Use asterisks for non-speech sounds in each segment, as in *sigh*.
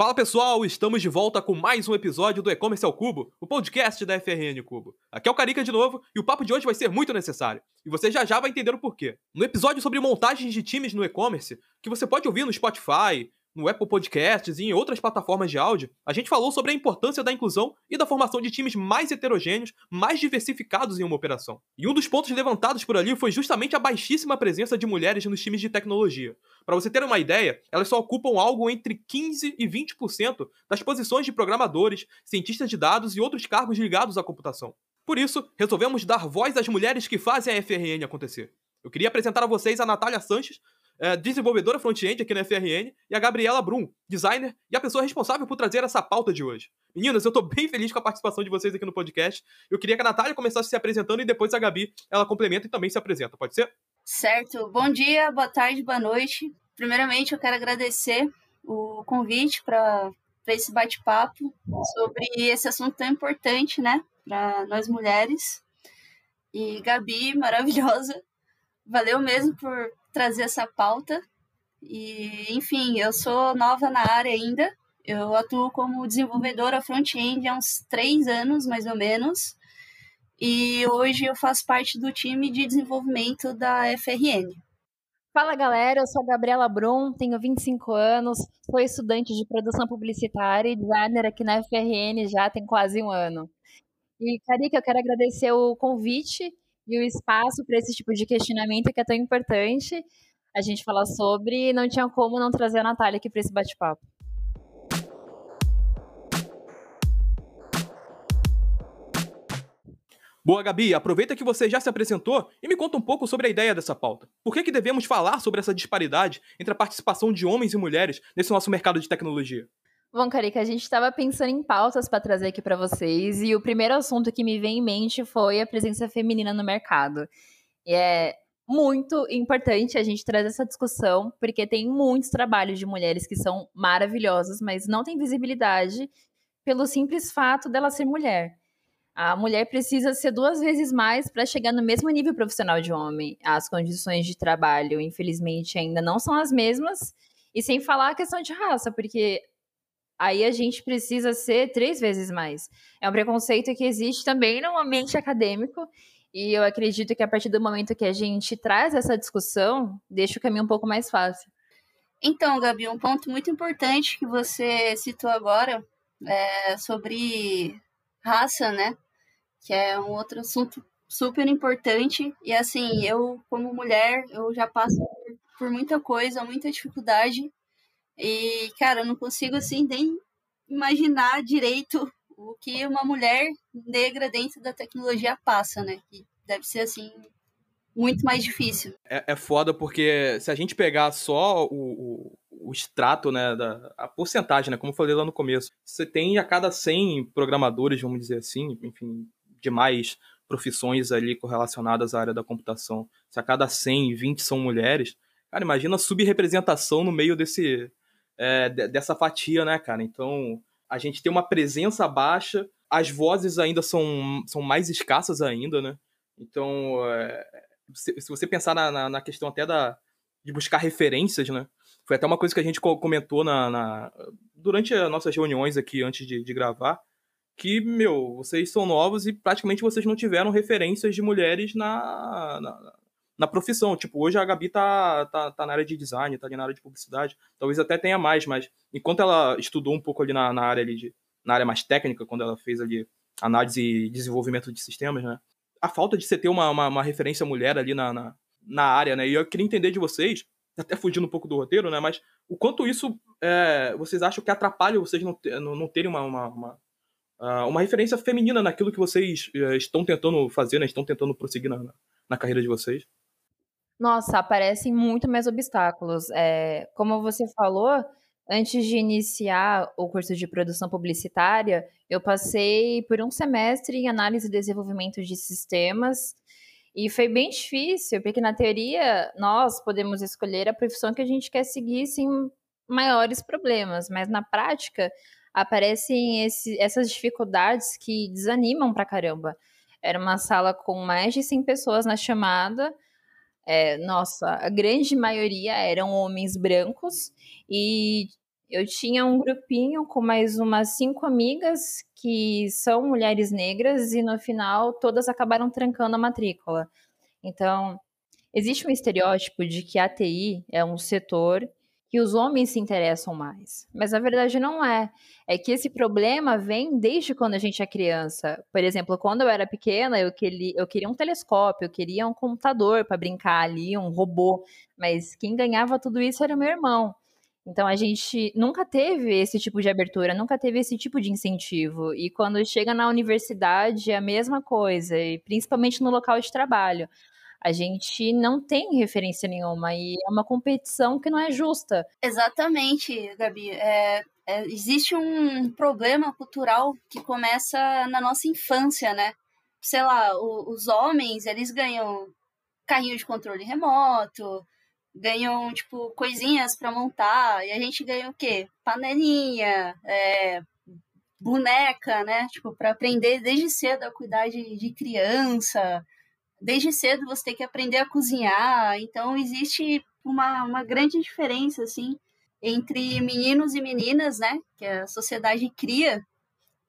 Fala pessoal, estamos de volta com mais um episódio do E-Commerce ao Cubo, o podcast da FRN Cubo. Aqui é o Carica de novo e o papo de hoje vai ser muito necessário. E você já já vai entender o porquê. No episódio sobre montagens de times no e-commerce, que você pode ouvir no Spotify, no Apple Podcasts e em outras plataformas de áudio, a gente falou sobre a importância da inclusão e da formação de times mais heterogêneos, mais diversificados em uma operação. E um dos pontos levantados por ali foi justamente a baixíssima presença de mulheres nos times de tecnologia. Para você ter uma ideia, elas só ocupam algo entre 15 e 20% das posições de programadores, cientistas de dados e outros cargos ligados à computação. Por isso, resolvemos dar voz às mulheres que fazem a FRN acontecer. Eu queria apresentar a vocês a Natália Sanches, é, desenvolvedora front-end aqui na FRN, e a Gabriela Brum, designer e a pessoa responsável por trazer essa pauta de hoje. Meninas, eu tô bem feliz com a participação de vocês aqui no podcast. Eu queria que a Natália começasse se apresentando e depois a Gabi ela complementa e também se apresenta, pode ser? Certo. Bom dia, boa tarde, boa noite. Primeiramente, eu quero agradecer o convite para esse bate-papo sobre esse assunto tão importante, né, para nós mulheres. E Gabi, maravilhosa, valeu mesmo por trazer essa pauta. E, enfim, eu sou nova na área ainda. Eu atuo como desenvolvedora front-end há uns três anos, mais ou menos. E hoje eu faço parte do time de desenvolvimento da FRN. Fala galera, eu sou a Gabriela Brum, tenho 25 anos, sou estudante de produção publicitária e designer aqui na FRN já tem quase um ano. E, Carica, eu quero agradecer o convite e o espaço para esse tipo de questionamento que é tão importante a gente falar sobre. E não tinha como não trazer a Natália aqui para esse bate-papo. Boa, Gabi, aproveita que você já se apresentou e me conta um pouco sobre a ideia dessa pauta. Por que, que devemos falar sobre essa disparidade entre a participação de homens e mulheres nesse nosso mercado de tecnologia? Bom, Carica, a gente estava pensando em pautas para trazer aqui para vocês e o primeiro assunto que me vem em mente foi a presença feminina no mercado. E é muito importante a gente trazer essa discussão, porque tem muitos trabalhos de mulheres que são maravilhosos, mas não têm visibilidade pelo simples fato dela ser mulher. A mulher precisa ser duas vezes mais para chegar no mesmo nível profissional de homem. As condições de trabalho, infelizmente, ainda não são as mesmas. E sem falar a questão de raça, porque aí a gente precisa ser três vezes mais. É um preconceito que existe também no ambiente acadêmico, e eu acredito que a partir do momento que a gente traz essa discussão, deixa o caminho um pouco mais fácil. Então, Gabi, um ponto muito importante que você citou agora é sobre raça, né? Que é um outro assunto super importante. E assim, eu, como mulher, eu já passo por muita coisa, muita dificuldade e, cara, eu não consigo, assim, nem imaginar direito o que uma mulher negra dentro da tecnologia passa, né? Que deve ser, assim, muito mais difícil. É, é foda porque se a gente pegar só o, o, o, extrato, né, da, a porcentagem, né, como eu falei lá no começo, você tem a cada 100 programadores, vamos dizer assim, enfim, de mais profissões ali correlacionadas à área da computação, se a cada 100, 20 são mulheres, cara, imagina a subrepresentação no meio desse, é, dessa fatia, né, cara? Então, a gente tem uma presença baixa, as vozes ainda são, são mais escassas ainda, né? Então, é, se, se, você pensar na, na, na, questão até da, de buscar referências, né? Foi até uma coisa que a gente comentou na, na durante as nossas reuniões aqui antes de, de gravar, que, meu, vocês são novos e praticamente vocês não tiveram referências de mulheres na, na, na profissão. Tipo, hoje a Gabi tá, tá, tá na área de design, tá ali na área de publicidade. Talvez até tenha mais, mas enquanto ela estudou um pouco ali na, na área ali de, na área mais técnica, quando ela fez ali análise e desenvolvimento de sistemas, né? A falta de você ter uma, uma, uma referência mulher ali na, na, na, área, né? E eu queria entender de vocês, até fugindo um pouco do roteiro, né? Mas o quanto isso é, vocês acham que atrapalha vocês não, não, não terem uma, uma, uma, ah, uma, referência feminina naquilo que vocês é, estão tentando fazer, né? Estão tentando prosseguir na, na carreira de vocês? Nossa, aparecem muito mais obstáculos. É, como você falou, antes de iniciar o curso de produção publicitária, eu passei por um semestre em análise e desenvolvimento de sistemas. E foi bem difícil, porque na teoria nós podemos escolher a profissão que a gente quer seguir sem maiores problemas, mas na prática aparecem esse, essas dificuldades que desanimam pra caramba. Era uma sala com mais de 100 pessoas na chamada, é, nossa, a grande maioria eram homens brancos e eu tinha um grupinho com mais umas cinco amigas que são mulheres negras e no final todas acabaram trancando a matrícula. Então, existe um estereótipo de que a TI é um setor que os homens se interessam mais. Mas a verdade não é. É que esse problema vem desde quando a gente é criança. Por exemplo, quando eu era pequena, eu queria, eu queria um telescópio, eu queria um computador para brincar ali, um robô. Mas quem ganhava tudo isso era meu irmão. Então a gente nunca teve esse tipo de abertura, nunca teve esse tipo de incentivo. E quando chega na universidade é a mesma coisa, e principalmente no local de trabalho a gente não tem referência nenhuma e é uma competição que não é justa. Exatamente, Gabi. É, é, existe um problema cultural que começa na nossa infância, né? Sei lá, o, os homens, eles ganham carrinho de controle remoto, ganham, tipo, coisinhas para montar, e a gente ganha o quê? Panelinha, é, boneca, né? Tipo, para aprender desde cedo a cuidar de, de criança, desde cedo você tem que aprender a cozinhar, então existe uma, uma grande diferença, assim, entre meninos e meninas, né, que a sociedade cria,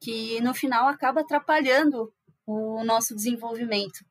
que no final acaba atrapalhando o nosso desenvolvimento.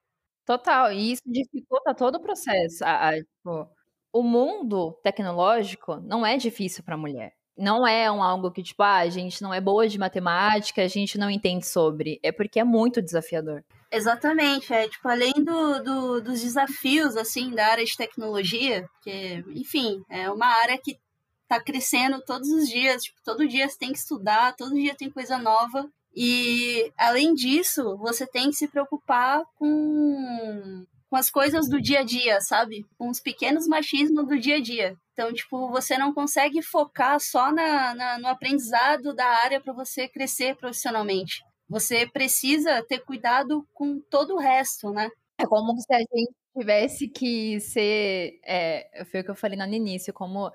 Total, e isso dificulta todo o processo. A, a, tipo, o mundo tecnológico não é difícil para a mulher. Não é um algo que, tipo, ah, a gente não é boa de matemática, a gente não entende sobre. É porque é muito desafiador. Exatamente, é tipo, além do, do, dos desafios, assim, da área de tecnologia, que, enfim, é uma área que está crescendo todos os dias, tipo, todo dia você tem que estudar, todo dia tem coisa nova, e além disso, você tem que se preocupar com, com as coisas do dia a dia, sabe? Com os pequenos machismos do dia a dia. Então, tipo, você não consegue focar só na, na no aprendizado da área para você crescer profissionalmente você precisa ter cuidado com todo o resto, né? É como se a gente tivesse que ser. É, foi o que eu falei no início, como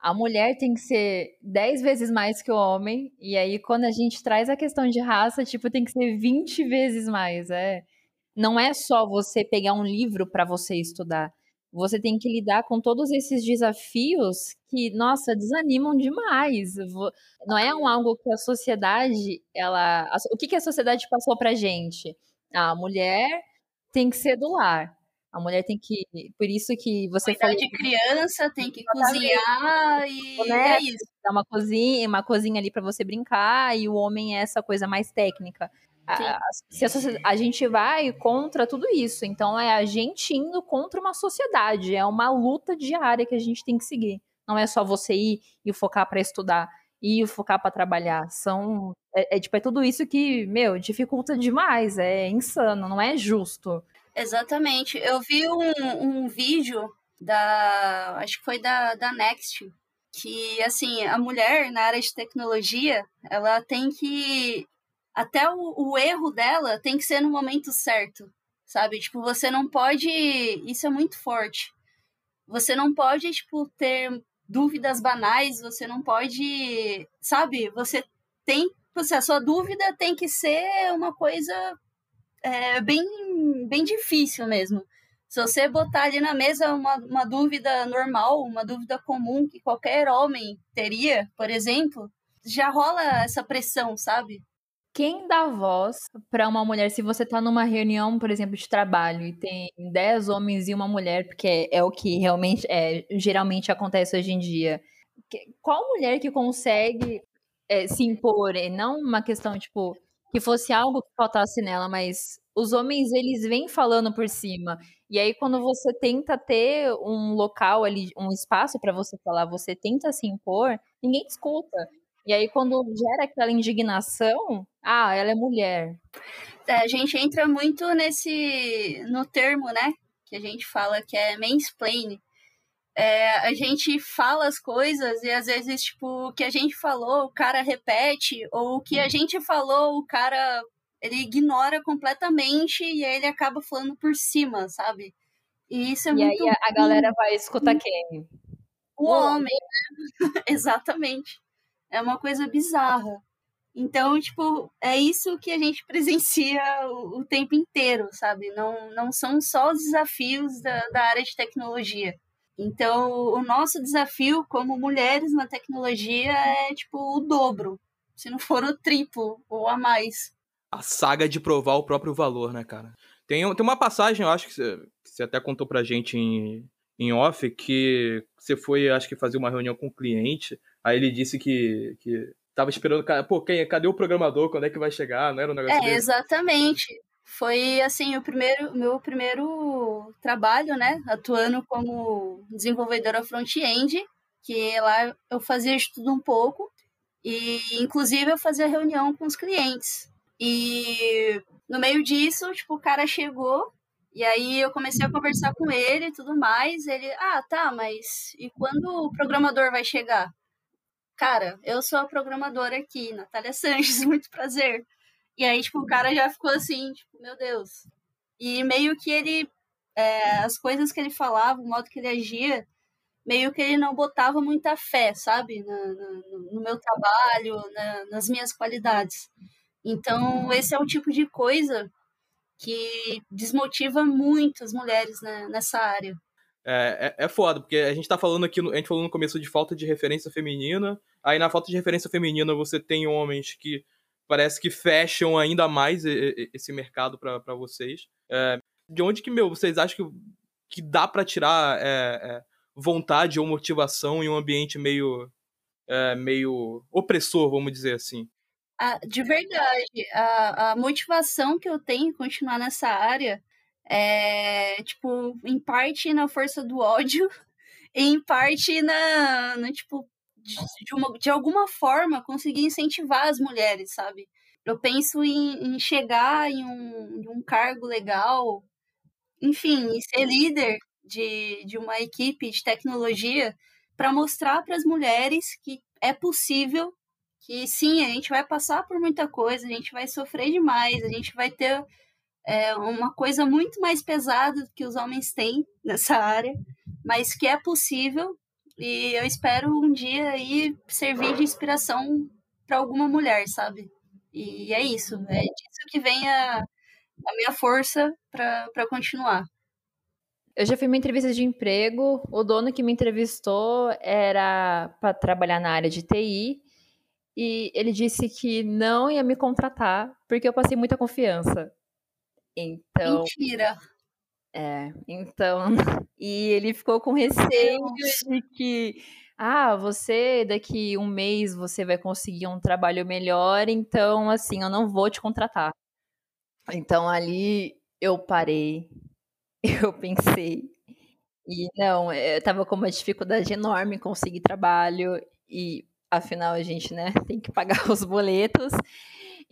a mulher tem que ser dez vezes mais que o homem, e aí quando a gente traz a questão de raça, tipo, tem que ser 20 vezes mais. É. Não é só você pegar um livro para você estudar você tem que lidar com todos esses desafios que, nossa, desanimam demais. Não é um algo que a sociedade, ela, o que, que a sociedade passou pra gente? A mulher tem que ser do lar. A mulher tem que, por isso que você Cuidar falou, de criança, tem que cozinhar e né? é isso. Dá uma cozinha, uma cozinha ali para você brincar e o homem é essa coisa mais técnica. A, se a, a, gente vai contra tudo isso. Então é a gente indo contra uma sociedade. É uma luta diária que a gente tem que seguir. Não é só você ir e focar para estudar e focar para trabalhar. São é, é, tipo é tudo isso que meu dificulta demais. É insano. Não é justo. Exatamente. Eu vi um, um vídeo da acho que foi da, da Next que assim a mulher na área de tecnologia ela tem que até o, o erro dela tem que ser no momento certo, sabe? Tipo, você não pode. Isso é muito forte. Você não pode, tipo, ter dúvidas banais, você não pode. Sabe? Você tem. Você, a sua dúvida tem que ser uma coisa é, bem, bem difícil mesmo. Se você botar ali na mesa uma, uma dúvida normal, uma dúvida comum que qualquer homem teria, por exemplo, já rola essa pressão, sabe? Quem dá voz para uma mulher se você tá numa reunião, por exemplo, de trabalho e tem 10 homens e uma mulher, porque é, o que realmente é, geralmente acontece hoje em dia. Qual mulher que consegue é, se impor? E não uma questão, tipo, que fosse algo que faltasse nela, mas os homens, eles vêm falando por cima. E aí, quando você tenta ter um local ali, um espaço para você falar, você tenta se impor, ninguém escuta. E aí, quando gera aquela indignação, ah, ela é mulher. É, a gente entra muito nesse. no termo, né? Que a gente fala que é mansplaining. É, a gente fala as coisas e às vezes, tipo, o que a gente falou, o cara repete, ou o que a gente falou, o cara ele ignora completamente e aí ele acaba falando por cima, sabe? E isso é e muito. E aí a, a galera vai escutar quem? O, o homem, né? *laughs* Exatamente. É uma coisa bizarra. Então, tipo, é isso que a gente *laughs* presencia o, o, tempo inteiro, sabe? Não, não são só os desafios da, da área de tecnologia. Então, o nosso desafio como mulheres na tecnologia é tipo o dobro, se não for o triplo ou a mais. A saga de provar o próprio valor, né, cara? Tem, tem uma passagem, eu acho que você, que você até contou pra gente em, em off, que você foi, acho que, fazer uma reunião com o um cliente, aí ele disse que, que tava esperando, pô, quem, cadê o programador, quando é que vai chegar, não era um negócio É, desse? exatamente. Foi, assim, o primeiro, meu primeiro trabalho, né, atuando como desenvolvedora front-end, que lá eu fazia de tudo um pouco, e inclusive eu fazia reunião com os clientes. E no meio disso, tipo, o cara chegou e aí eu comecei a conversar com ele e tudo mais. Ele, ah, tá, mas e quando o programador vai chegar? Cara, eu sou a programadora aqui, Natália Sanches, *laughs* muito prazer. E aí, tipo, o cara já ficou assim, tipo, meu Deus. E meio que ele, é, as coisas que ele falava, o modo que ele agia, meio que ele não botava muita fé, sabe? no, no meu trabalho, na, nas minhas qualidades. Então, esse é o tipo de coisa que desmotiva muito as mulheres né, nessa área. É, é, é, foda, porque a gente tá falando aqui, a gente falou no começo de falta de referência feminina, aí na falta de referência feminina você tem homens que parece que fecham ainda mais esse mercado para vocês. É, de onde que, meu, vocês acham que, que dá para tirar é, é, vontade ou motivação em um ambiente meio, é, meio opressor, vamos dizer assim? Ah, de verdade, a, a motivação que eu tenho em continuar nessa área é, tipo, em parte na força do ódio, *laughs* em parte na, na tipo, de, de, uma, de alguma forma conseguir incentivar as mulheres, sabe? Eu penso em, em chegar em um, em um cargo legal, enfim, e ser líder de, de uma equipe de tecnologia para mostrar para as mulheres que é possível que sim, a gente vai passar por muita coisa, a gente vai sofrer demais, a gente vai ter é, uma coisa muito mais pesada que os homens têm nessa área, mas que é possível e eu espero um dia aí servir de inspiração para alguma mulher, sabe? E é isso, é disso que vem a, a minha força para continuar. Eu já fui uma entrevista de emprego, o dono que me entrevistou era para trabalhar na área de TI e ele disse que não ia me contratar porque eu passei muita confiança. Então. Mentira! É, então. *laughs* E ele ficou com receio de que. Ah, você daqui um mês você vai conseguir um trabalho melhor, então assim, eu não vou te contratar. Então ali eu parei, *laughs* eu pensei, e não, eu tava com uma dificuldade enorme em conseguir trabalho, e afinal a gente, né, *laughs* tem que pagar os boletos.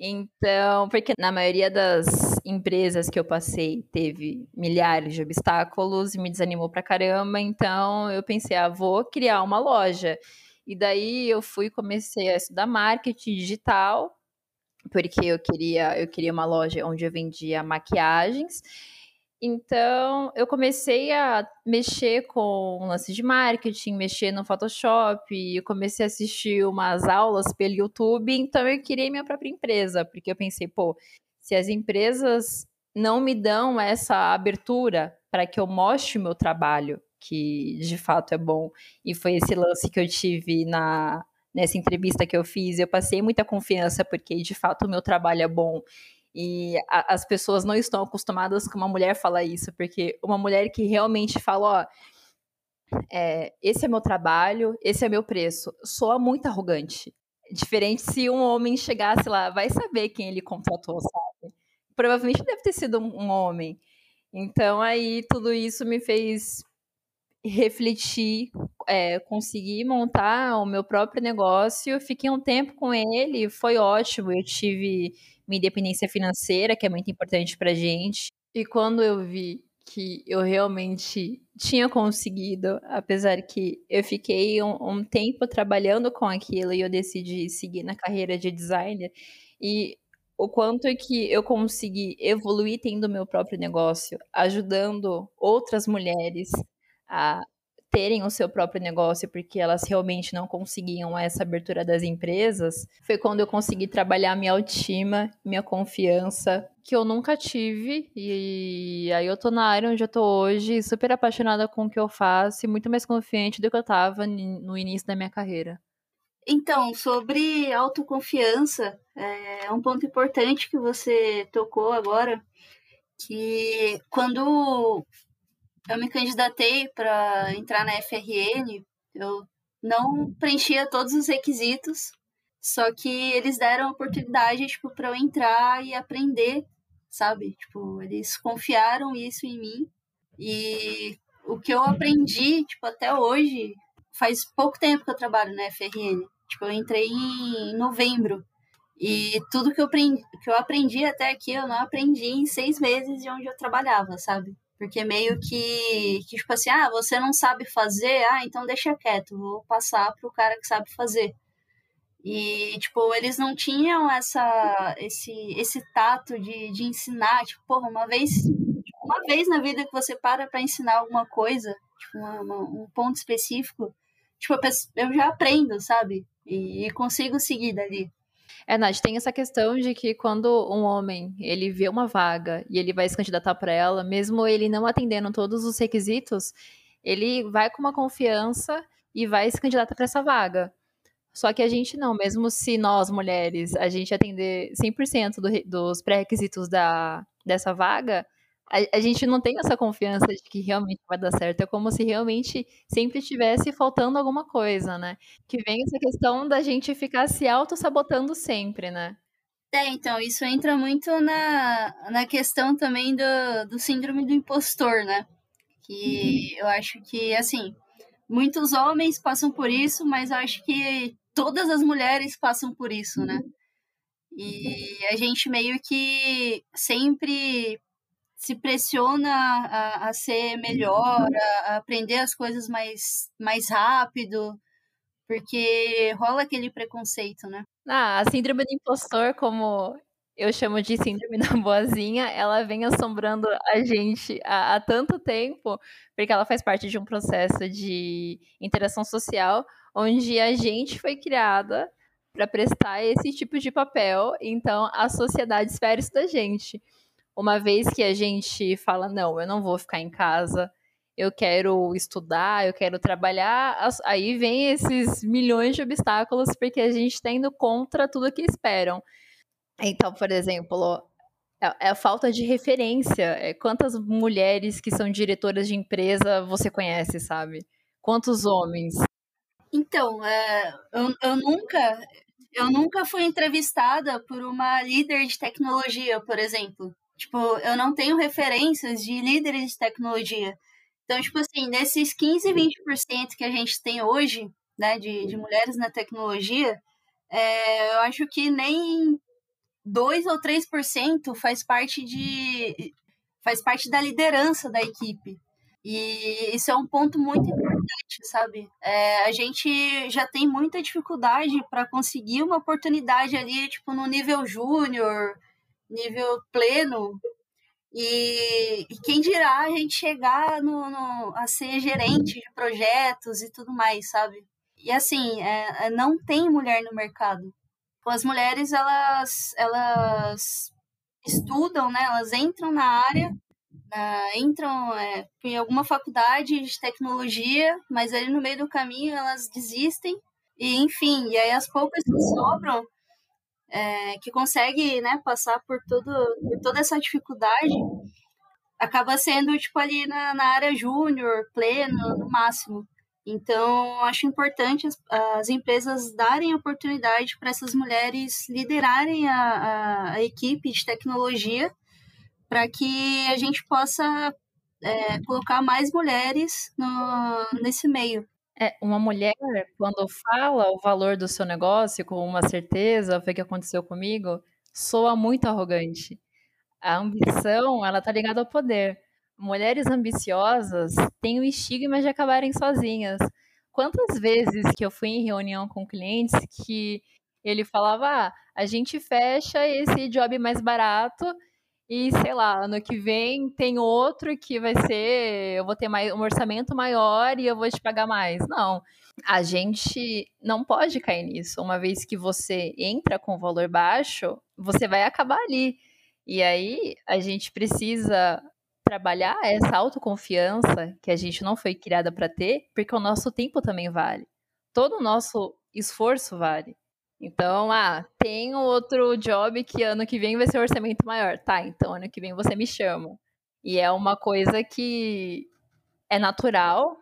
Então, porque na maioria das empresas que eu passei teve milhares de obstáculos e me desanimou pra caramba, então eu pensei, ah, vou criar uma loja. E daí eu fui comecei a estudar marketing digital, porque eu queria, eu queria uma loja onde eu vendia maquiagens. Então, eu comecei a mexer com lance de marketing, mexer no Photoshop, comecei a assistir umas aulas pelo YouTube, então eu criei minha própria empresa, porque eu pensei, pô, se as empresas não me dão essa abertura para que eu mostre o meu trabalho, que de fato é bom, e foi esse lance que eu tive na nessa entrevista que eu fiz, eu passei muita confiança porque de fato o meu trabalho é bom e a, as pessoas não estão acostumadas com uma mulher falar isso, porque uma mulher que realmente fala, ó, é, esse é meu trabalho, esse é meu preço, soa muito arrogante. Diferente se um homem chegasse lá, vai saber quem ele contratou, sabe? Provavelmente deve ter sido um, um homem. Então aí tudo isso me fez refletir, é, conseguir montar o meu próprio negócio. Fiquei um tempo com ele, foi ótimo. Eu tive minha independência financeira, que é muito importante pra gente. E quando eu vi que eu realmente tinha conseguido, apesar que eu fiquei um, um, tempo trabalhando com aquilo e eu decidi seguir na carreira de designer, e o quanto é que eu consegui evoluir tendo meu próprio negócio, ajudando outras mulheres a terem o seu próprio negócio porque elas realmente não conseguiam essa abertura das empresas, foi quando eu consegui trabalhar minha autoestima, minha confiança, que eu nunca tive. E aí eu tô na área onde eu tô hoje, super apaixonada com o que eu faço e muito mais confiante do que eu tava no início da minha carreira. Então, sobre autoconfiança, é um ponto importante que você tocou agora, que quando eu me candidatei para entrar na FRN, eu não preenchia todos os requisitos, só que eles deram a oportunidade tipo para eu entrar e aprender, sabe? Tipo, eles confiaram isso em mim e o que eu aprendi, tipo, até hoje, faz pouco tempo que eu trabalho na FRN. Tipo, eu entrei em novembro. E tudo que eu aprendi, que eu aprendi até aqui, eu não aprendi em seis meses de onde eu trabalhava, sabe? Porque meio que, que, tipo assim, ah, você não sabe fazer, ah, então deixa quieto, vou passar pro cara que sabe fazer. E, tipo, eles não tinham essa, esse, esse tato de, de ensinar, tipo, porra, uma vez, uma vez na vida que você para para ensinar alguma coisa, tipo, uma, uma, um ponto específico, tipo, eu já aprendo, sabe? E, e consigo seguir dali. É, Nath, tem essa questão de que quando um homem ele vê uma vaga e ele vai se candidatar para ela, mesmo ele não atendendo todos os requisitos, ele vai com uma confiança e vai se candidatar para essa vaga. Só que a gente não, mesmo se nós, mulheres, a gente atender 100% do, dos pré-requisitos da, dessa vaga, a, a, gente não tem essa confiança de que realmente vai dar certo. É como se realmente sempre estivesse faltando alguma coisa, né? Que vem essa questão da gente ficar se auto-sabotando sempre, né? É, então, isso entra muito na, na questão também do, do síndrome do impostor, né? Que uhum. eu acho que, assim, muitos homens passam por isso, mas eu acho que todas as mulheres passam por isso, né? E a gente meio que sempre se pressiona a, a ser melhor, a, a, aprender as coisas mais, mais rápido, porque rola aquele preconceito, né? Ah, a síndrome do impostor, como eu chamo de síndrome *laughs* da boazinha, ela vem assombrando a gente há, há tanto tempo, porque ela faz parte de um processo de interação social, onde a gente foi criada para prestar esse tipo de papel, então a sociedade espera isso da gente. Uma vez que a gente fala, não, eu não vou ficar em casa, eu quero estudar, eu quero trabalhar, aí vem esses milhões de obstáculos porque a gente está indo contra tudo que esperam. Então, por exemplo, é, é a falta de referência. É quantas mulheres que são diretoras de empresa você conhece, sabe? Quantos homens? Então, é, eu, eu nunca eu nunca fui entrevistada por uma líder de tecnologia, por exemplo. Tipo, eu não tenho referências de líderes de tecnologia. Então, tipo assim, desses 15, 20% que a gente tem hoje, né, de, de mulheres na tecnologia, é, eu acho que nem 2 ou 3% faz parte de faz parte da liderança da equipe. E isso é um ponto muito importante, sabe? É, a gente já tem muita dificuldade para conseguir uma oportunidade ali, tipo, no nível júnior, nível pleno. E, e, quem dirá a gente chegar no, no, a ser gerente de projetos e tudo mais, sabe? E assim, é, é não tem mulher no mercado. As mulheres, elas, elas estudam, né? Elas entram na área, entram é, em alguma faculdade de tecnologia, mas ali no meio do caminho elas desistem. E, enfim, e aí as poucas que sobram é, que consegue né, passar por, tudo, por toda essa dificuldade, acaba sendo tipo ali na, na área júnior, pleno, no máximo. Então, acho importante as, as empresas darem oportunidade para essas mulheres liderarem a, a, a equipe de tecnologia para que a gente possa é, colocar mais mulheres no, nesse meio. É, uma mulher, quando fala o valor do seu negócio com uma certeza, foi o que aconteceu comigo, soa muito arrogante. A ambição, ela tá ligada ao poder. Mulheres ambiciosas têm o estigma de acabarem sozinhas. Quantas vezes que eu fui em reunião com clientes que ele falava, ah, a gente fecha esse job mais barato e sei lá, ano que vem tem outro que vai ser, eu vou ter mais, um orçamento maior e eu vou te pagar mais. Não, a gente não pode cair nisso. Uma vez que você entra com valor baixo, você vai acabar ali. E aí a gente precisa trabalhar essa autoconfiança que a gente não foi criada para ter, porque o nosso tempo também vale. Todo o nosso esforço vale. Então, ah, tem outro job que ano que vem vai ser orçamento maior. Tá, então ano que vem você me chama. E é uma coisa que é natural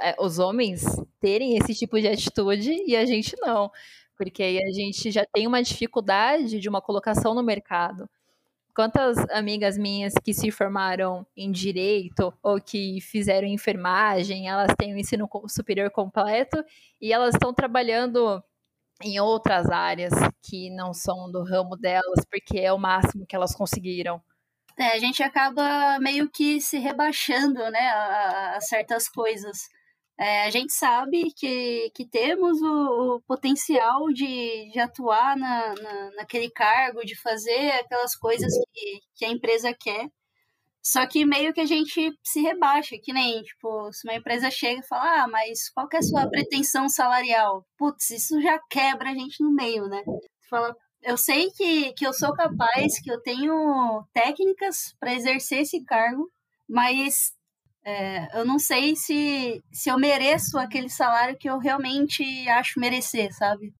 é, os homens terem esse tipo de atitude e a gente não. Porque aí a gente já tem uma dificuldade de uma colocação no mercado. Quantas amigas minhas que se formaram em direito ou que fizeram enfermagem, elas têm o ensino superior completo e elas estão trabalhando em outras áreas que não são do ramo delas, porque é o máximo que elas conseguiram. É, a gente acaba meio que se rebaixando, né, a, a certas coisas. É, a gente sabe que, que temos o, o potencial de, de atuar na, na, naquele cargo, de fazer aquelas coisas que, que a empresa quer, só que meio que a gente se rebaixa, que nem, tipo, se uma empresa chega e fala, ah, mas qual que é a sua pretensão salarial? Putz, isso já quebra a gente no meio, né? Você fala, eu sei que, que eu sou capaz, que eu tenho técnicas para exercer esse cargo, mas é, eu não sei se, se eu mereço aquele salário que eu realmente acho merecer, sabe?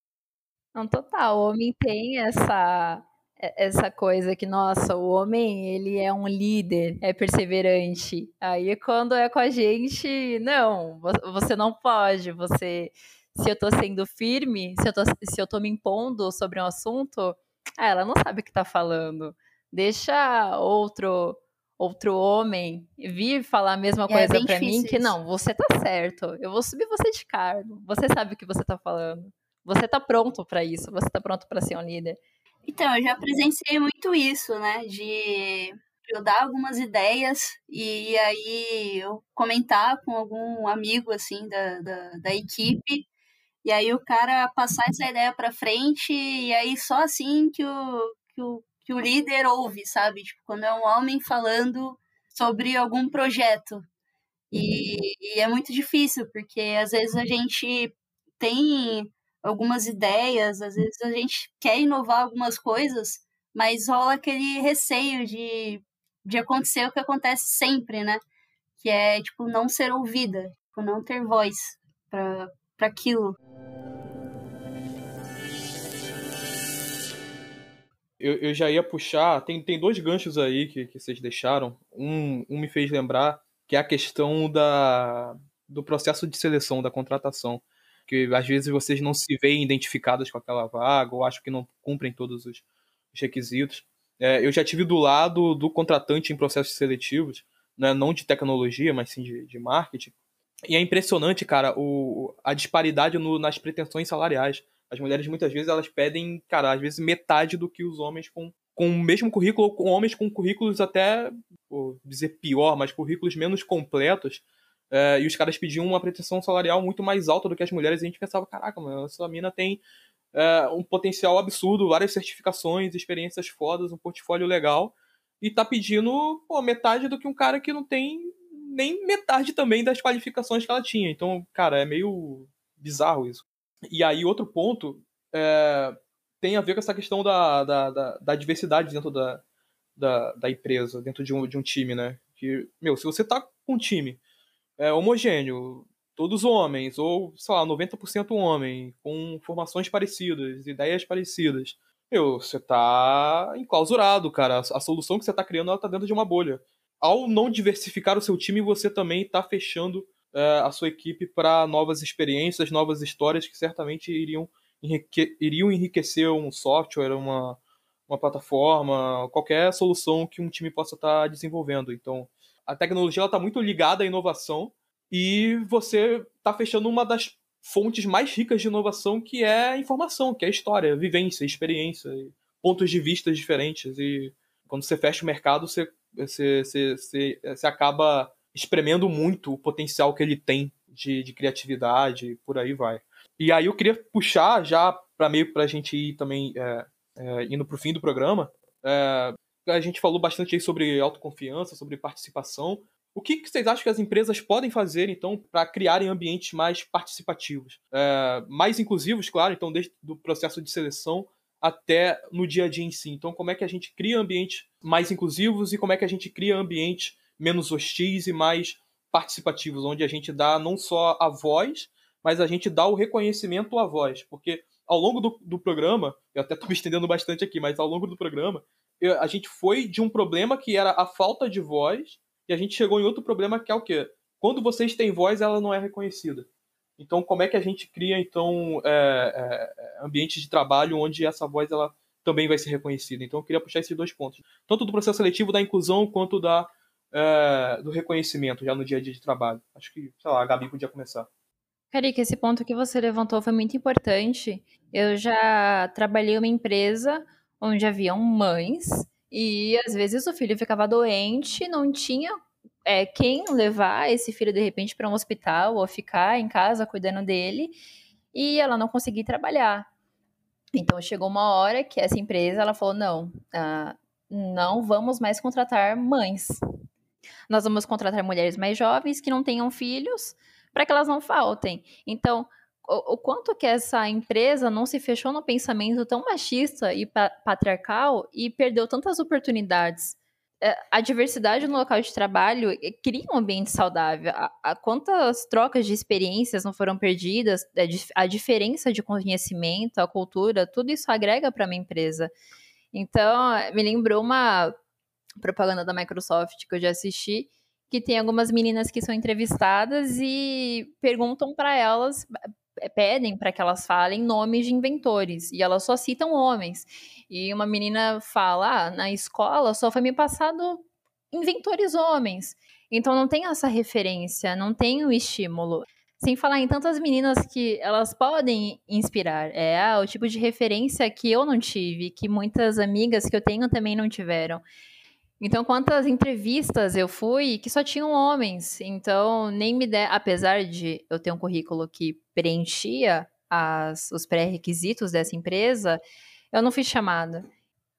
Não, total. O homem tem essa essa coisa que, nossa, o homem, ele é um líder, é perseverante. Aí quando é com a gente, não, você não pode, você se eu tô sendo firme, se eu tô, se eu tô me impondo sobre um assunto, ah, ela não sabe o que tá falando. Deixa outro outro homem vir falar a mesma é, coisa é para mim, que não, você tá certo. Eu vou subir você de cargo. Você sabe o que você tá falando. Você tá pronto para isso, você tá pronto para ser um líder. Então, eu já presenciei muito isso, né? De eu dar algumas ideias e aí eu comentar com algum amigo, assim, da, da, da equipe. E aí o cara passar essa ideia para frente e aí só assim que o, que o, que o líder ouve, sabe? Tipo, quando é um homem falando sobre algum projeto. E, e é muito difícil, porque às vezes a gente tem algumas ideias, às vezes a gente quer inovar algumas coisas, mas rola aquele receio de, de acontecer o que acontece sempre, né? Que é, tipo, não ser ouvida, tipo, não ter voz para aquilo. Eu, eu já ia puxar, tem, tem dois ganchos aí que, que vocês deixaram. Um, um me fez lembrar que é a questão da, do processo de seleção, da contratação que às vezes vocês não se veem identificadas com aquela vaga ou acham que não cumprem todos os requisitos. É, eu já tive do lado do contratante em processos seletivos, né, não de tecnologia, mas sim de, de marketing. E é impressionante, cara, o, a disparidade no, nas pretensões salariais. As mulheres muitas vezes elas pedem, cara, às vezes metade do que os homens com, com o mesmo currículo, ou com homens com currículos até, vou dizer pior, mas currículos menos completos, é, e os caras pediam uma pretensão salarial muito mais alta do que as mulheres, e a gente pensava, caraca, mano, essa mina tem é, um potencial absurdo, várias certificações, experiências fodas, um portfólio legal, e tá pedindo pô, metade do que um cara que não tem nem metade também das qualificações que ela tinha. Então, cara, é meio bizarro isso. E aí, outro ponto é, tem a ver com essa questão da, da, da, da diversidade dentro da, da, da, empresa, dentro de um, de um time, né? Que, meu, se você tá com um time é, homogêneo, todos homens, ou, sei lá, 90% homem, com formações parecidas, ideias parecidas. Meu, você tá enclausurado, cara. A solução que você tá criando, ela tá dentro de uma bolha. Ao não diversificar o seu time, você também tá fechando é, a sua equipe para novas experiências, novas histórias que certamente iriam, enrique iriam enriquecer um software, uma, uma plataforma, qualquer solução que um time possa estar tá desenvolvendo. Então, a tecnologia está muito ligada à inovação e você está fechando uma das fontes mais ricas de inovação que é a informação, que é a história, a vivência, a experiência, pontos de vista diferentes. E quando você fecha o mercado, você, você, você, você, acaba espremendo muito o potencial que ele tem de, de criatividade e por aí vai. E aí eu queria puxar já para meio para a gente ir também é, é, indo para o fim do programa. É, a gente falou bastante aí sobre autoconfiança, sobre participação. O que, vocês acham que as empresas podem fazer, então, para criarem ambientes mais participativos? É, mais inclusivos, claro, então, desde o processo de seleção até no dia a dia em si. Então, como é que a gente cria ambientes mais inclusivos e como é que a gente cria ambientes menos hostis e mais participativos, onde a gente dá não só a voz, mas a gente dá o reconhecimento à voz. Porque ao longo do, do programa, eu até estou me estendendo bastante aqui, mas ao longo do programa, a gente foi de um problema que era a falta de voz, e a gente chegou em outro problema que é o quê? Quando vocês têm voz, ela não é reconhecida. Então, como é que a gente cria, então, é, é, ambientes de trabalho onde essa voz ela também vai ser reconhecida? Então, eu queria puxar esses dois pontos. Tanto do processo seletivo da inclusão, quanto da, é, do reconhecimento já no dia a dia de trabalho. Acho que, sei lá, a Gabi podia começar. Carica, esse ponto que você levantou foi muito importante. Eu já trabalhei uma empresa onde haviam mães e às vezes o filho ficava doente, não tinha é, quem levar esse filho de repente para um hospital ou ficar em casa cuidando dele e ela não conseguia trabalhar. Então chegou uma hora que essa empresa ela falou não, ah, não vamos mais contratar mães. Nós vamos contratar mulheres mais jovens que não tenham filhos para que elas não faltem. Então, o, quanto que essa empresa não se fechou no pensamento tão machista e pa patriarcal e perdeu tantas oportunidades. É, a diversidade no local de trabalho é, cria um ambiente saudável. A, a quantas trocas de experiências não foram perdidas, a, é, a diferença de conhecimento, a cultura, tudo isso agrega para uma empresa. Então, me lembrou uma propaganda da Microsoft que eu já assisti, que tem algumas meninas que são entrevistadas e perguntam para elas, pedem para que elas falem nomes de inventores e elas só citam homens. E uma menina fala: ah, na escola só foi me passado inventores homens. Então não tem essa referência, não tem o estímulo. Sem falar em tantas meninas que elas podem inspirar. É ah, o tipo de referência que eu não tive, que muitas amigas que eu tenho também não tiveram. Então, quantas entrevistas eu fui que só tinham homens. Então, nem me der, apesar de eu ter um currículo que preenchia as, os pré-requisitos dessa empresa, eu não fui chamada.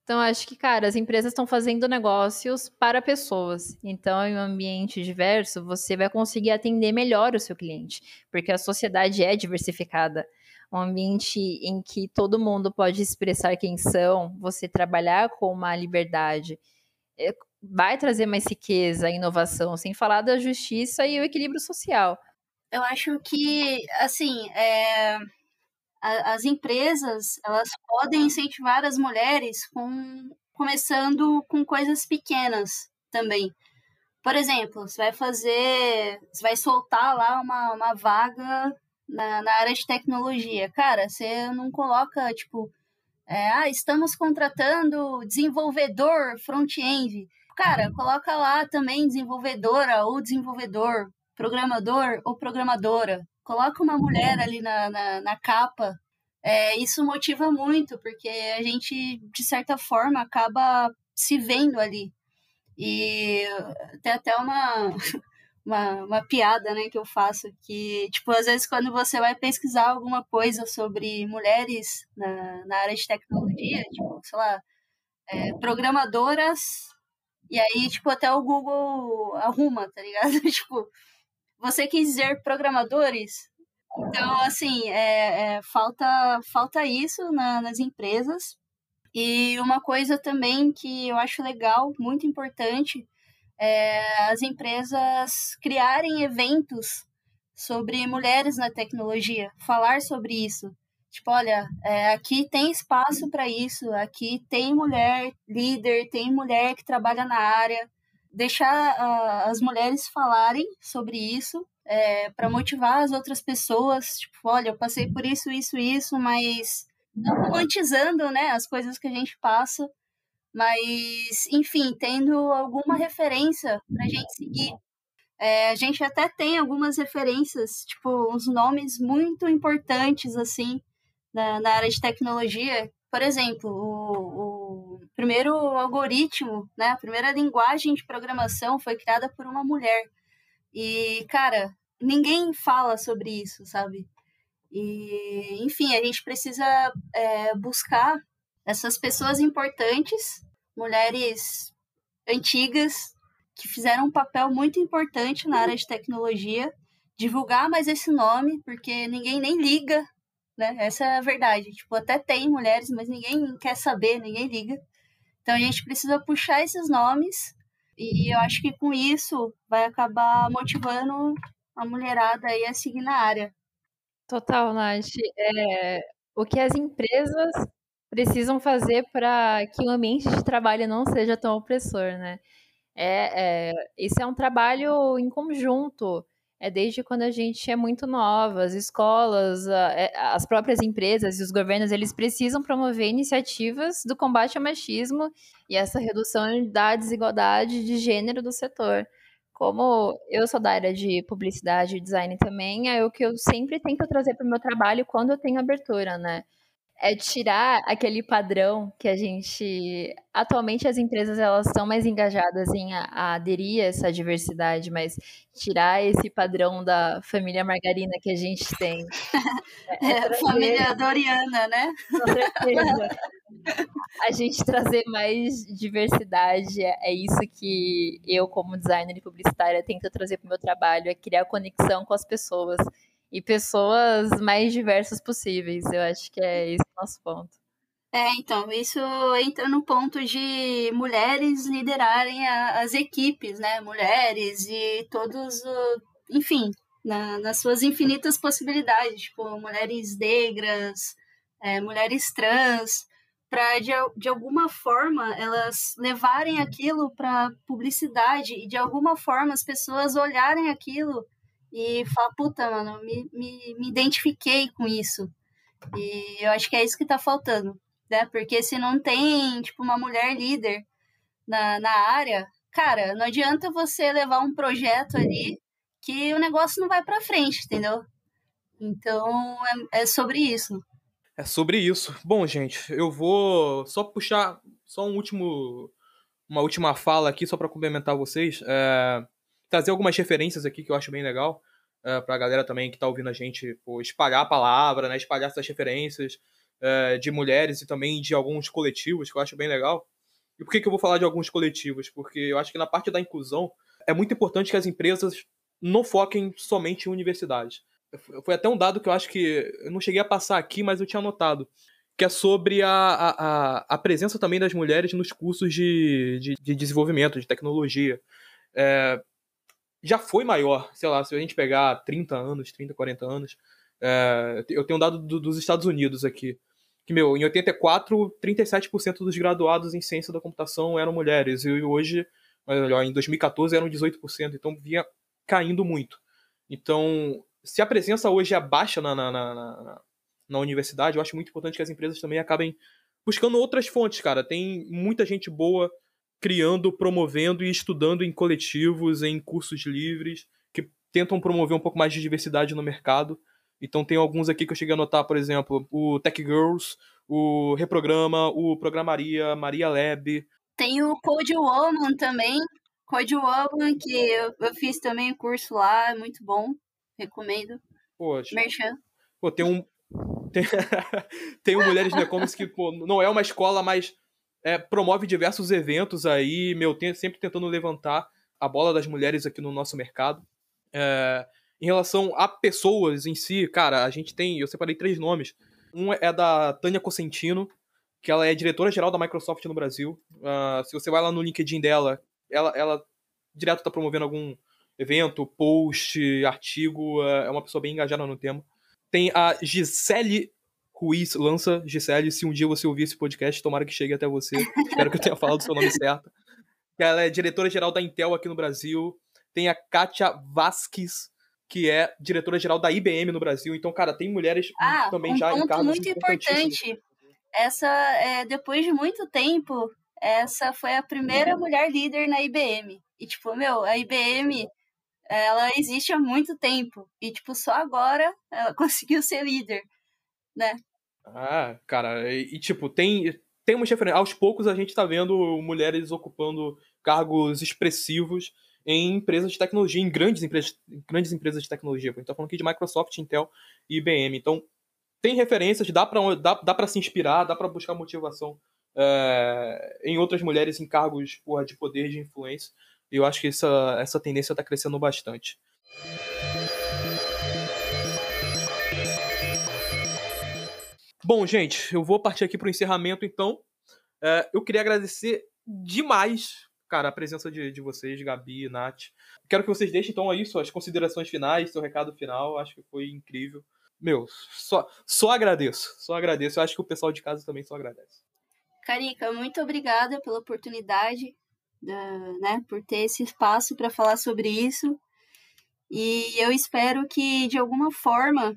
Então, acho que, cara, as empresas estão fazendo negócios para pessoas. Então, em um ambiente diverso, você vai conseguir atender melhor o seu cliente, porque a sociedade é diversificada. Um ambiente em que todo mundo pode expressar quem são, você trabalhar com uma liberdade é, vai trazer mais riqueza, inovação, sem falar da justiça e o equilíbrio social. Eu acho que, assim, é, a, as empresas elas podem incentivar as mulheres com, começando com coisas pequenas também. Por exemplo, você vai fazer, você vai soltar lá uma, uma vaga na, na área de tecnologia. Cara, você não coloca, tipo, é, ah, estamos contratando desenvolvedor front-end. Cara, coloca lá também desenvolvedora ou desenvolvedor, programador ou programadora. Coloca uma mulher ali na, na, na capa. É, isso motiva muito, porque a gente, de certa forma, acaba se vendo ali. E tem até uma, *laughs* uma, uma piada né, que eu faço, que, tipo, às vezes quando você vai pesquisar alguma coisa sobre mulheres na, na área de tecnologia, tipo, sei lá, é, programadoras, e aí, tipo, até o Google arruma, tá ligado? *laughs* tipo, você quis dizer programadores? Então, assim, é, é, falta, falta isso na, nas empresas. E uma coisa também que eu acho legal, muito importante, é, as empresas criarem eventos sobre mulheres na tecnologia, falar sobre isso. Tipo, olha, é, aqui tem espaço para isso, aqui tem mulher líder, tem mulher que trabalha na área. Deixar uh, as mulheres falarem sobre isso é, para motivar as outras pessoas. Tipo, olha, eu passei por isso, isso, isso, mas não romantizando né, as coisas que a gente passa, mas, enfim, tendo alguma referência para a gente seguir. É, a gente até tem algumas referências, tipo, uns nomes muito importantes, assim, na, na área de tecnologia. Por exemplo, o, o primeiro algoritmo, né, a primeira linguagem de programação foi criada por uma mulher. E, cara, ninguém fala sobre isso, sabe? E, enfim, a gente precisa é, buscar essas pessoas importantes mulheres antigas que fizeram um papel muito importante na área de tecnologia. Divulgar mais esse nome, porque ninguém nem liga, né? Essa é a verdade. Tipo, até tem mulheres, mas ninguém quer saber, ninguém liga. Então a gente precisa puxar esses nomes e eu acho que com isso vai acabar motivando a mulherada aí a seguir na área. Total, Nath. É, o que as empresas precisam fazer para que o ambiente de trabalho não seja tão opressor, né? É, é, esse é um trabalho em conjunto. É desde quando a gente é muito nova, as escolas, é, as próprias empresas e os governos, eles precisam promover iniciativas do combate ao machismo e essa redução da desigualdade de gênero do setor. Como eu sou da área de publicidade e design também, é o que eu sempre tento trazer para o meu trabalho quando eu tenho abertura, né? É tirar aquele padrão que a gente atualmente as empresas elas estão mais engajadas em a, a aderir a essa diversidade, mas tirar esse padrão da família margarina que a gente tem. *laughs* É, é, é família Doriana, né? Com certeza. a gente trazer mais diversidade é, é isso que eu como designer e publicitária tento trazer para o meu trabalho, é criar conexão com as pessoas e pessoas mais diversas possíveis. Eu acho que é esse o nosso ponto. É, então, isso entra no ponto de mulheres liderarem a, as equipes, né? Mulheres e todos, enfim, na, nas suas infinitas possibilidades, tipo, mulheres negras, é, mulheres trans, para de, de alguma forma elas levarem aquilo para publicidade e de alguma forma as pessoas olharem aquilo e falar, puta, mano, me, me, me identifiquei com isso. E eu acho que é isso que tá faltando, né? Porque se não tem, tipo, uma mulher líder na, na área, cara, não adianta você levar um projeto ali que o negócio não vai para frente, entendeu? Então, é, é sobre isso. É sobre isso. Bom, gente, eu vou só puxar só um último uma última fala aqui só para complementar vocês. É, trazer algumas referências aqui que eu acho bem legal. Uh, pra galera também que tá ouvindo a gente pô, espalhar a palavra, né? Espalhar essas referências uh, de mulheres e também de alguns coletivos, que eu acho bem legal. E por que, que eu vou falar de alguns coletivos? Porque eu acho que na parte da inclusão é muito importante que as empresas não foquem somente em universidades. Foi até um dado que eu acho que eu não cheguei a passar aqui, mas eu tinha anotado. Que é sobre a, a, a presença também das mulheres nos cursos de, de, de desenvolvimento, de tecnologia. É, já foi maior, sei lá, se a gente pegar 30 anos, 30, 40 anos. É, eu tenho um dado do, dos Estados Unidos aqui. Que, meu, em 84, 37% dos graduados em ciência da computação eram mulheres. E hoje, melhor, em 2014 eram 18%. Então vinha caindo muito. Então, se a presença hoje é baixa na, na, na, na universidade, eu acho muito importante que as empresas também acabem buscando outras fontes, cara. Tem muita gente boa criando, promovendo e estudando em coletivos, em cursos livres, que tentam promover um pouco mais de diversidade no mercado. Então tem alguns aqui que eu cheguei a notar, por exemplo, o Tech Girls, o Reprograma, o Programaria, Maria Lab. Tem o Code Woman também, Code Woman, que eu, eu fiz também o curso lá, é muito bom, recomendo. Poxa. Merchan. Pô, tem um... *laughs* Tem, tem o Mulheres no E-Commerce que, pô, não é uma escola, mas é, promove diversos eventos aí, meu, sempre tentando levantar a bola das mulheres aqui no nosso mercado. É, em relação a pessoas em si, cara, a gente tem, eu separei três nomes. Um é da Tânia Cosentino, que ela é diretora-geral da Microsoft no Brasil. Uh, se você vai lá no LinkedIn dela, ela, ela direto está promovendo algum evento, post, artigo, uh, é uma pessoa bem engajada no tema. Tem a Gisele Ruiz lança, Gisele, se um dia você ouvir esse podcast, tomara que chegue até você. Espero que eu tenha *laughs* falado o seu nome certo. Ela é diretora-geral da Intel aqui no Brasil. Tem a Kátia Vasquez, que é diretora-geral da IBM no Brasil. Então, cara, tem mulheres ah, também um já ponto em cargos muito importante. Essa, é, depois de muito tempo, essa foi a primeira mulher líder na IBM. E, tipo, meu, a IBM, ela existe há muito tempo. E, tipo, só agora ela *laughs* conseguiu ser líder, né? Ah, cara, e, e tipo, tem, tem uma referência. Aos poucos a gente tá vendo mulheres ocupando cargos expressivos em empresas de tecnologia, em grandes empresas, grandes empresas de tecnologia. A gente tá falando aqui de Microsoft, Intel e IBM. Então, tem referências, dá pra, dá, dá pra se inspirar, dá pra buscar motivação é, em outras mulheres em cargos porra, de poder de influência. E eu acho que essa, essa tendência está crescendo bastante. Bom, gente, eu vou partir aqui para o encerramento, então. É, eu queria agradecer demais, cara, a presença de, de vocês, Gabi, Nath. Quero que vocês deixem, então, aí suas considerações finais, seu recado final. Acho que foi incrível. Meu, só, só agradeço. Só agradeço. Eu acho que o pessoal de casa também só agradece. Carica, muito obrigada pela oportunidade, né, por ter esse espaço para falar sobre isso. E eu espero que, de alguma forma,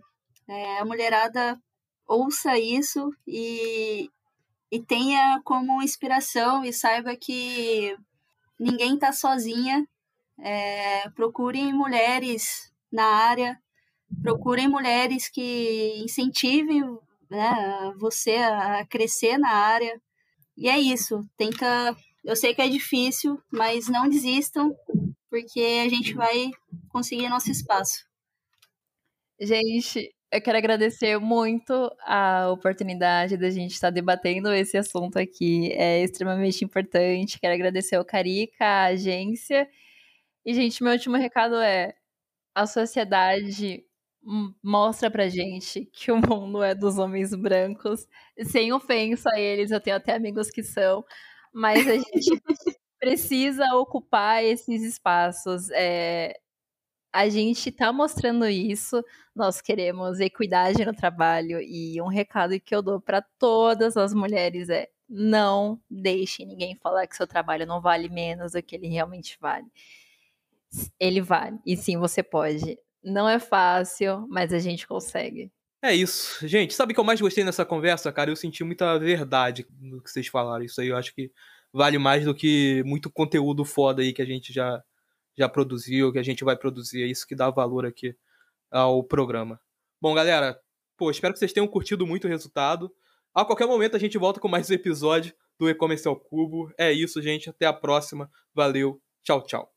é, a mulherada ouça isso e, e tenha como inspiração e saiba que ninguém está sozinha. É, procurem mulheres na área, procurem mulheres que incentivem né, você a crescer na área. E é isso, tenta. Eu sei que é difícil, mas não desistam, porque a gente vai conseguir nosso espaço. Gente, eu quero agradecer muito a oportunidade da gente estar debatendo esse assunto aqui. É extremamente importante. Quero agradecer ao Carica, a agência. E, gente, meu último recado é: a sociedade mostra pra gente que o mundo é dos homens brancos. Sem ofensa a eles, eu tenho até amigos que são. Mas a gente *laughs* precisa ocupar esses espaços. É, a gente está mostrando isso, nós queremos equidade no trabalho e um recado que eu dou para todas as mulheres é: não deixe ninguém falar que seu trabalho não vale menos do que ele realmente vale. Ele vale, e sim, você pode. Não é fácil, mas a gente consegue. É isso. Gente, sabe o que eu mais gostei nessa conversa, cara? Eu senti muita verdade no que vocês falaram. Isso aí eu acho que vale mais do que muito conteúdo foda aí que a gente já já produziu, que a gente vai produzir. É isso que dá valor aqui ao programa. Bom, galera, pô, espero que vocês tenham curtido muito o resultado. A qualquer momento a gente volta com mais um episódio do E-Commerce ao Cubo. É isso, gente. Até a próxima. Valeu. Tchau, tchau.